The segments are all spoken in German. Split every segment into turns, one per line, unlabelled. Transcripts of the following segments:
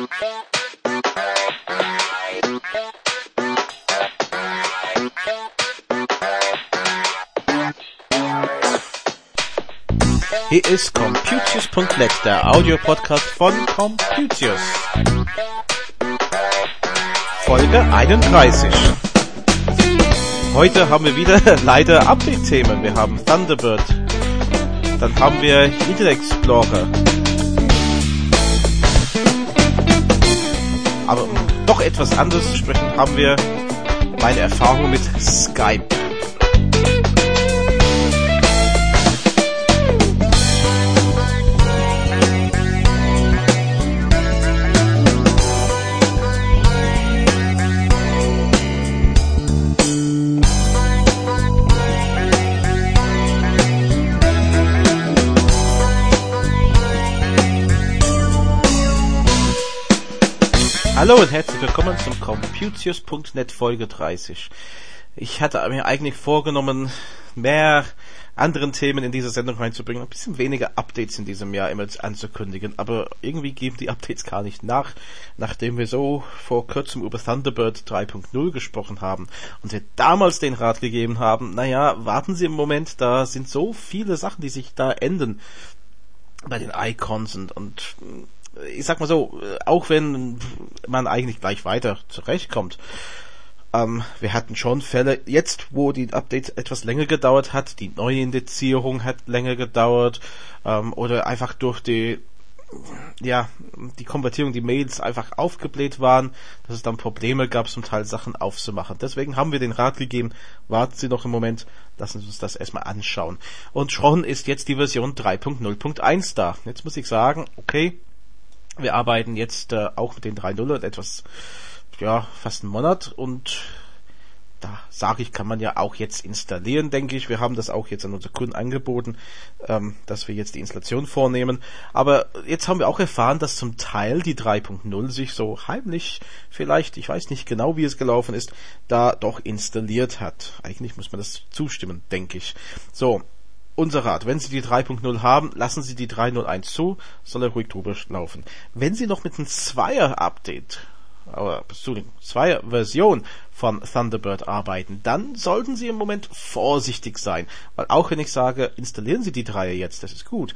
Hier ist Computius.net, der Audiopodcast von Computius. Folge 31. Heute haben wir wieder leider Update-Themen. Wir haben Thunderbird. Dann haben wir Internet Explorer. Aber doch etwas anderes zu sprechen, haben wir meine Erfahrung mit Skype. Hallo und herzlich willkommen zum Computius.net Folge 30. Ich hatte mir eigentlich vorgenommen, mehr anderen Themen in diese Sendung reinzubringen, ein bisschen weniger Updates in diesem Jahr immer anzukündigen, aber irgendwie geben die Updates gar nicht nach, nachdem wir so vor kurzem über Thunderbird 3.0 gesprochen haben und wir damals den Rat gegeben haben, naja, warten Sie im Moment, da sind so viele Sachen, die sich da ändern bei den Icons und, und ich sag mal so, auch wenn man eigentlich gleich weiter zurechtkommt, ähm, wir hatten schon Fälle, jetzt wo die Update etwas länger gedauert hat, die neue Indizierung hat länger gedauert, ähm, oder einfach durch die ja, die Konvertierung, die Mails einfach aufgebläht waren, dass es dann Probleme gab, zum Teil Sachen aufzumachen. Deswegen haben wir den Rat gegeben, warten Sie noch im Moment, lassen Sie uns das erstmal anschauen. Und schon ist jetzt die Version 3.0.1 da. Jetzt muss ich sagen, okay, wir arbeiten jetzt äh, auch mit den 3.0 etwas, ja, fast einen Monat und da sage ich, kann man ja auch jetzt installieren, denke ich. Wir haben das auch jetzt an unsere Kunden angeboten, ähm, dass wir jetzt die Installation vornehmen. Aber jetzt haben wir auch erfahren, dass zum Teil die 3.0 sich so heimlich vielleicht, ich weiß nicht genau, wie es gelaufen ist, da doch installiert hat. Eigentlich muss man das zustimmen, denke ich. So, unser Rat, wenn Sie die 3.0 haben, lassen Sie die 3.01 zu, soll er ruhig drüber laufen. Wenn Sie noch mit einem Zweier-Update, aber Zweier-Version von Thunderbird arbeiten, dann sollten Sie im Moment vorsichtig sein. Weil auch wenn ich sage, installieren Sie die 3 jetzt, das ist gut,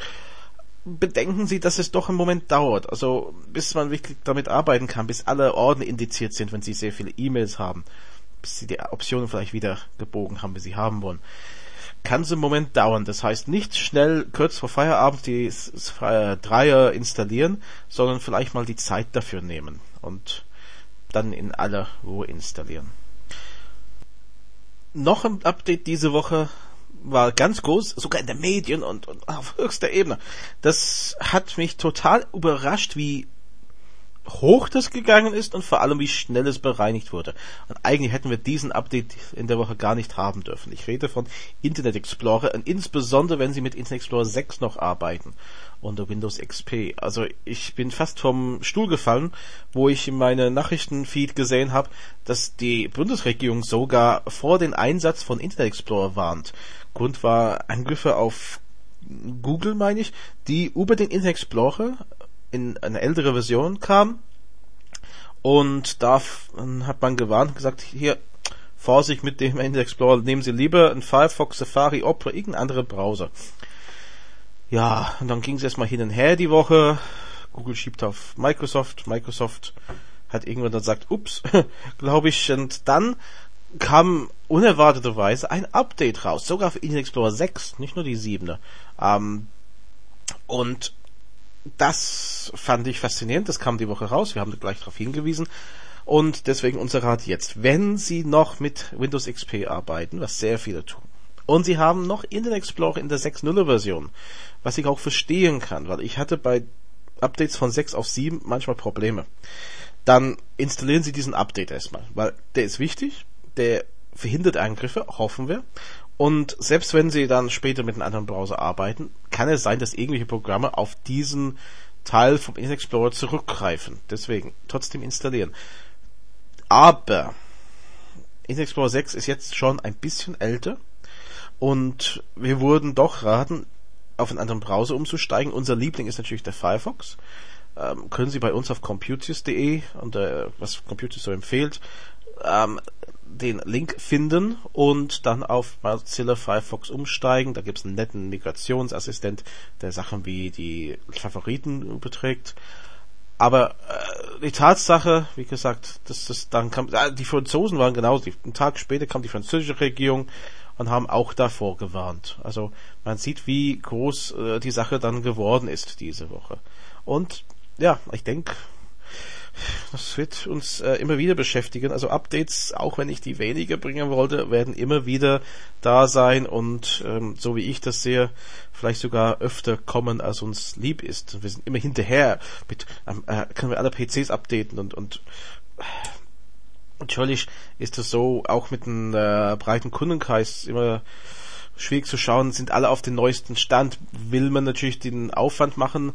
bedenken Sie, dass es doch im Moment dauert. Also bis man wirklich damit arbeiten kann, bis alle Orden indiziert sind, wenn Sie sehr viele E-Mails haben, bis Sie die Optionen vielleicht wieder gebogen haben, wie Sie haben wollen kann es im Moment dauern. Das heißt, nicht schnell kurz vor Feierabend die Dreier installieren, sondern vielleicht mal die Zeit dafür nehmen und dann in aller Ruhe installieren. Noch ein Update diese Woche war ganz groß, sogar in den Medien und, und auf höchster Ebene. Das hat mich total überrascht, wie hoch das gegangen ist und vor allem wie schnell es bereinigt wurde. Und eigentlich hätten wir diesen Update in der Woche gar nicht haben dürfen. Ich rede von Internet Explorer und insbesondere wenn Sie mit Internet Explorer 6 noch arbeiten unter Windows XP. Also ich bin fast vom Stuhl gefallen, wo ich in meine Nachrichtenfeed gesehen habe, dass die Bundesregierung sogar vor den Einsatz von Internet Explorer warnt. Grund war Angriffe auf Google, meine ich, die über den Internet Explorer in eine ältere Version kam. Und da hat man gewarnt gesagt, hier, Vorsicht mit dem Internet Explorer, nehmen Sie lieber einen Firefox, Safari, Opera, irgendeinen anderen Browser. Ja, und dann ging es erstmal hin und her die Woche. Google schiebt auf Microsoft, Microsoft hat irgendwann dann gesagt, ups, glaube ich, und dann kam unerwarteterweise ein Update raus, sogar für Internet Explorer 6, nicht nur die 7. Ähm, und das fand ich faszinierend. Das kam die Woche raus. Wir haben gleich darauf hingewiesen. Und deswegen unser Rat jetzt. Wenn Sie noch mit Windows XP arbeiten, was sehr viele tun, und Sie haben noch Internet Explorer in der 6.0 Version, was ich auch verstehen kann, weil ich hatte bei Updates von 6 auf 7 manchmal Probleme. Dann installieren Sie diesen Update erstmal, weil der ist wichtig, der verhindert Angriffe, hoffen wir, und selbst wenn Sie dann später mit einem anderen Browser arbeiten, kann es sein, dass irgendwelche Programme auf diesen Teil vom Internet Explorer zurückgreifen. Deswegen trotzdem installieren. Aber Internet Explorer 6 ist jetzt schon ein bisschen älter und wir wurden doch raten, auf einen anderen Browser umzusteigen. Unser Liebling ist natürlich der Firefox. ähm, können Sie bei uns auf computius.de und äh, was Computius so empfiehlt, ähm, den Link finden und dann auf Mozilla Firefox umsteigen. Da gibt es einen netten Migrationsassistent, der Sachen wie die Favoriten überträgt. Aber äh, die Tatsache, wie gesagt, dass das dann kam, äh, die Franzosen waren genauso. Einen Tag später kam die französische Regierung und haben auch davor gewarnt. Also man sieht, wie groß äh, die Sache dann geworden ist diese Woche. Und ja, ich denke, das wird uns äh, immer wieder beschäftigen. Also Updates, auch wenn ich die weniger bringen wollte, werden immer wieder da sein und ähm, so wie ich das sehe, vielleicht sogar öfter kommen, als uns lieb ist. Wir sind immer hinterher mit, ähm, äh, können wir alle PCs updaten und, und natürlich ist es so, auch mit einem äh, breiten Kundenkreis immer schwierig zu schauen, sind alle auf den neuesten Stand. Will man natürlich den Aufwand machen,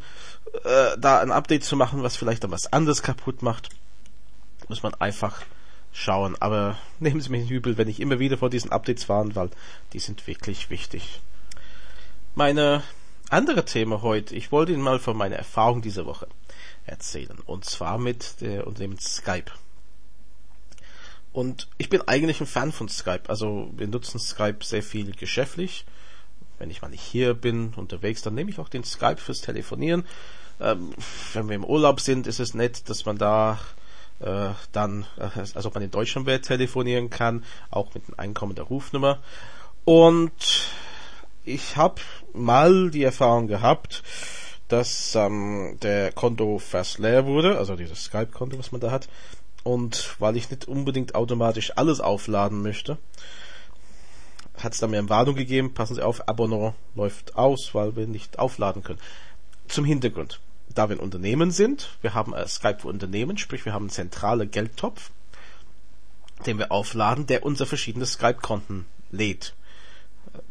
äh, da ein Update zu machen, was vielleicht dann was anderes kaputt macht, muss man einfach schauen. Aber nehmen Sie mich nicht übel, wenn ich immer wieder vor diesen Updates warne, weil die sind wirklich wichtig. Meine andere Thema heute, ich wollte Ihnen mal von meiner Erfahrung diese Woche erzählen. Und zwar mit der Unternehmen Skype. Und ich bin eigentlich ein Fan von Skype. Also wir nutzen Skype sehr viel geschäftlich. Wenn ich mal nicht hier bin, unterwegs, dann nehme ich auch den Skype fürs Telefonieren. Ähm, wenn wir im Urlaub sind, ist es nett, dass man da äh, dann, also man in Deutschland wäre, telefonieren kann, auch mit einem Einkommen der Rufnummer. Und ich habe mal die Erfahrung gehabt, dass ähm, der Konto fast leer wurde, also dieses Skype-Konto, was man da hat. Und weil ich nicht unbedingt automatisch alles aufladen möchte, hat es mir eine Warnung gegeben, passen Sie auf, Abonnement läuft aus, weil wir nicht aufladen können. Zum Hintergrund da wir ein Unternehmen sind, wir haben äh, Skype für Unternehmen, sprich wir haben einen zentralen Geldtopf, den wir aufladen, der unsere verschiedenen Skype-Konten lädt.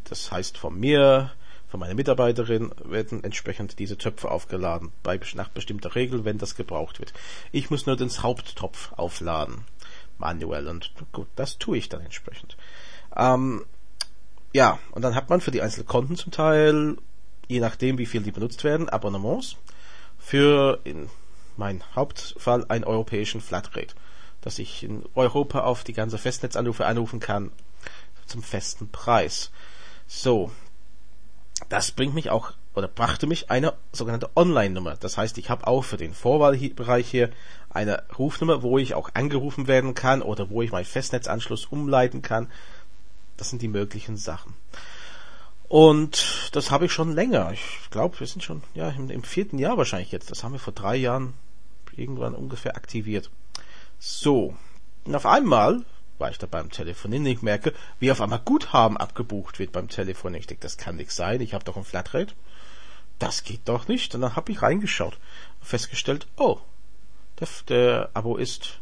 Das heißt, von mir, von meiner Mitarbeiterin werden entsprechend diese Töpfe aufgeladen, bei, nach bestimmter Regel, wenn das gebraucht wird. Ich muss nur den Haupttopf aufladen, manuell, und gut, das tue ich dann entsprechend. Ähm, ja, und dann hat man für die einzelnen Konten zum Teil, je nachdem wie viel die benutzt werden, Abonnements für in mein Hauptfall einen europäischen Flatrate, dass ich in Europa auf die ganze Festnetzanrufe anrufen kann zum festen Preis. So, das bringt mich auch oder brachte mich eine sogenannte Online-Nummer. Das heißt, ich habe auch für den Vorwahlbereich hier eine Rufnummer, wo ich auch angerufen werden kann oder wo ich meinen Festnetzanschluss umleiten kann. Das sind die möglichen Sachen. Und das habe ich schon länger. Ich glaube, wir sind schon ja im, im, vierten Jahr wahrscheinlich jetzt. Das haben wir vor drei Jahren irgendwann ungefähr aktiviert. So. Und auf einmal war ich da beim Telefonieren ich merke, wie auf einmal Guthaben abgebucht wird beim Telefon. Ich denke, das kann nichts sein. Ich habe doch ein Flatrate. Das geht doch nicht. Und dann habe ich reingeschaut und festgestellt, oh, der, der Abo ist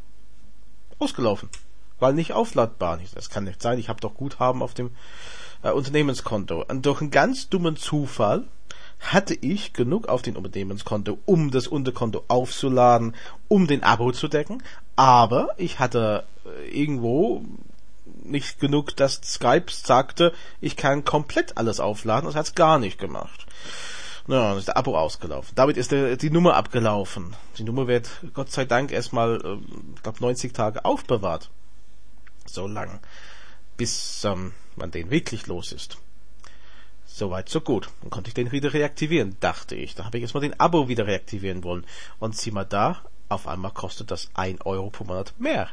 ausgelaufen. Weil nicht aufladbar. Das kann nicht sein. Ich habe doch Guthaben auf dem äh, Unternehmenskonto. Und durch einen ganz dummen Zufall hatte ich genug auf den Unternehmenskonto, um das Unterkonto aufzuladen, um den Abo zu decken. Aber ich hatte äh, irgendwo nicht genug, dass Skype sagte, ich kann komplett alles aufladen. Das hat es gar nicht gemacht. Na, dann ist der Abo ausgelaufen. Damit ist der, die Nummer abgelaufen. Die Nummer wird Gott sei Dank erstmal, äh, ich glaube, 90 Tage aufbewahrt. So lang. Bis ähm, wann den wirklich los ist. Soweit, so gut. Dann konnte ich den wieder reaktivieren, dachte ich. Da habe ich erstmal den Abo wieder reaktivieren wollen. Und sieh mal da, auf einmal kostet das ein Euro pro Monat mehr.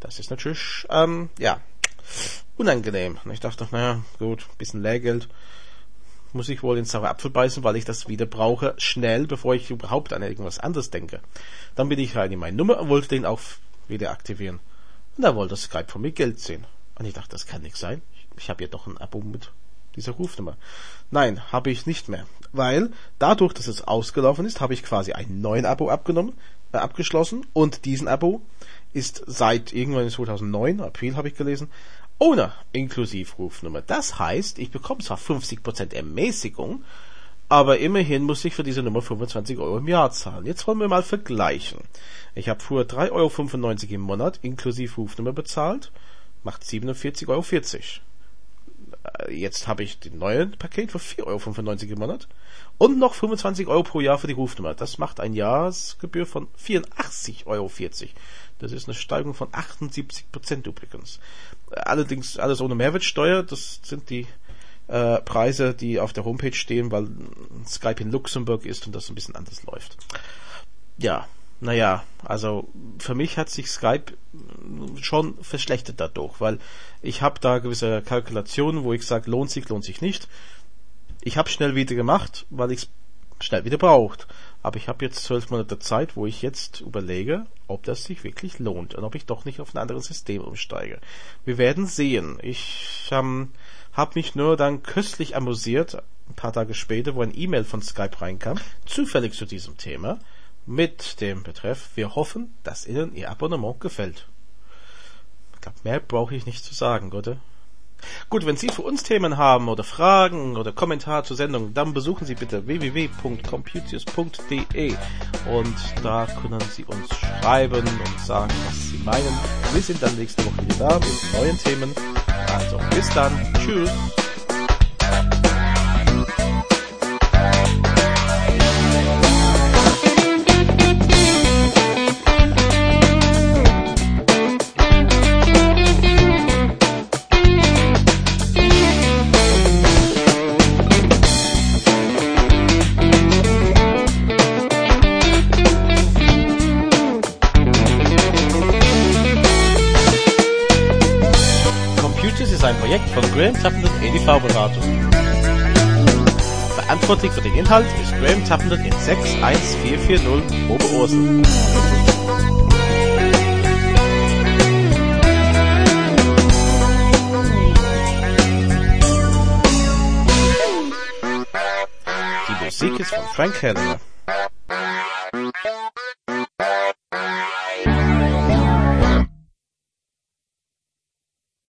Das ist natürlich, ähm, ja, unangenehm. Und ich dachte, naja, gut, bisschen Lehrgeld muss ich wohl in saure Apfel beißen, weil ich das wieder brauche, schnell, bevor ich überhaupt an irgendwas anderes denke. Dann bin ich rein in meine Nummer und wollte den auch wieder aktivieren. Und da wollte Skype von mir Geld sehen. Und ich dachte, das kann nicht sein. Ich habe ja doch ein Abo mit dieser Rufnummer. Nein, habe ich nicht mehr. Weil dadurch, dass es ausgelaufen ist, habe ich quasi ein neuen Abo abgenommen, äh, abgeschlossen und diesen Abo ist seit irgendwann in 2009, April habe ich gelesen, ohne Inklusivrufnummer. Das heißt, ich bekomme zwar 50% Ermäßigung, aber immerhin muss ich für diese Nummer 25 Euro im Jahr zahlen. Jetzt wollen wir mal vergleichen. Ich habe früher 3,95 Euro im Monat inklusive Rufnummer bezahlt macht 47,40 Euro. Äh, jetzt habe ich den neuen Paket für 4,95 Euro im Monat und noch 25 Euro pro Jahr für die Rufnummer. Das macht ein Jahresgebühr von 84,40 Euro. Das ist eine Steigerung von 78 Prozent übrigens. Allerdings alles ohne Mehrwertsteuer. Das sind die äh, Preise, die auf der Homepage stehen, weil Skype in Luxemburg ist und das ein bisschen anders läuft. Ja, naja, also für mich hat sich Skype schon verschlechtert dadurch, weil ich habe da gewisse Kalkulationen, wo ich sage, lohnt sich, lohnt sich nicht. Ich habe schnell wieder gemacht, weil ich es schnell wieder braucht. Aber ich habe jetzt zwölf Monate Zeit, wo ich jetzt überlege, ob das sich wirklich lohnt und ob ich doch nicht auf ein anderes System umsteige. Wir werden sehen. Ich ähm, habe mich nur dann köstlich amüsiert, ein paar Tage später, wo ein E-Mail von Skype reinkam, zufällig zu diesem Thema, mit dem Betreff, wir hoffen, dass Ihnen Ihr Abonnement gefällt. Ich glaube, mehr brauche ich nicht zu sagen, oder? Gut, wenn Sie für uns Themen haben oder Fragen oder Kommentare zur Sendung, dann besuchen Sie bitte www.computius.de und da können Sie uns schreiben und sagen, was Sie meinen. Wir sind dann nächste Woche wieder da mit neuen Themen. Also bis dann. Tschüss. Tappenden EDV-Beratung. Verantwortlich für den Inhalt ist Graham Tappenden in 61440 Oberursel. Die Musik ist von Frank Hellinger.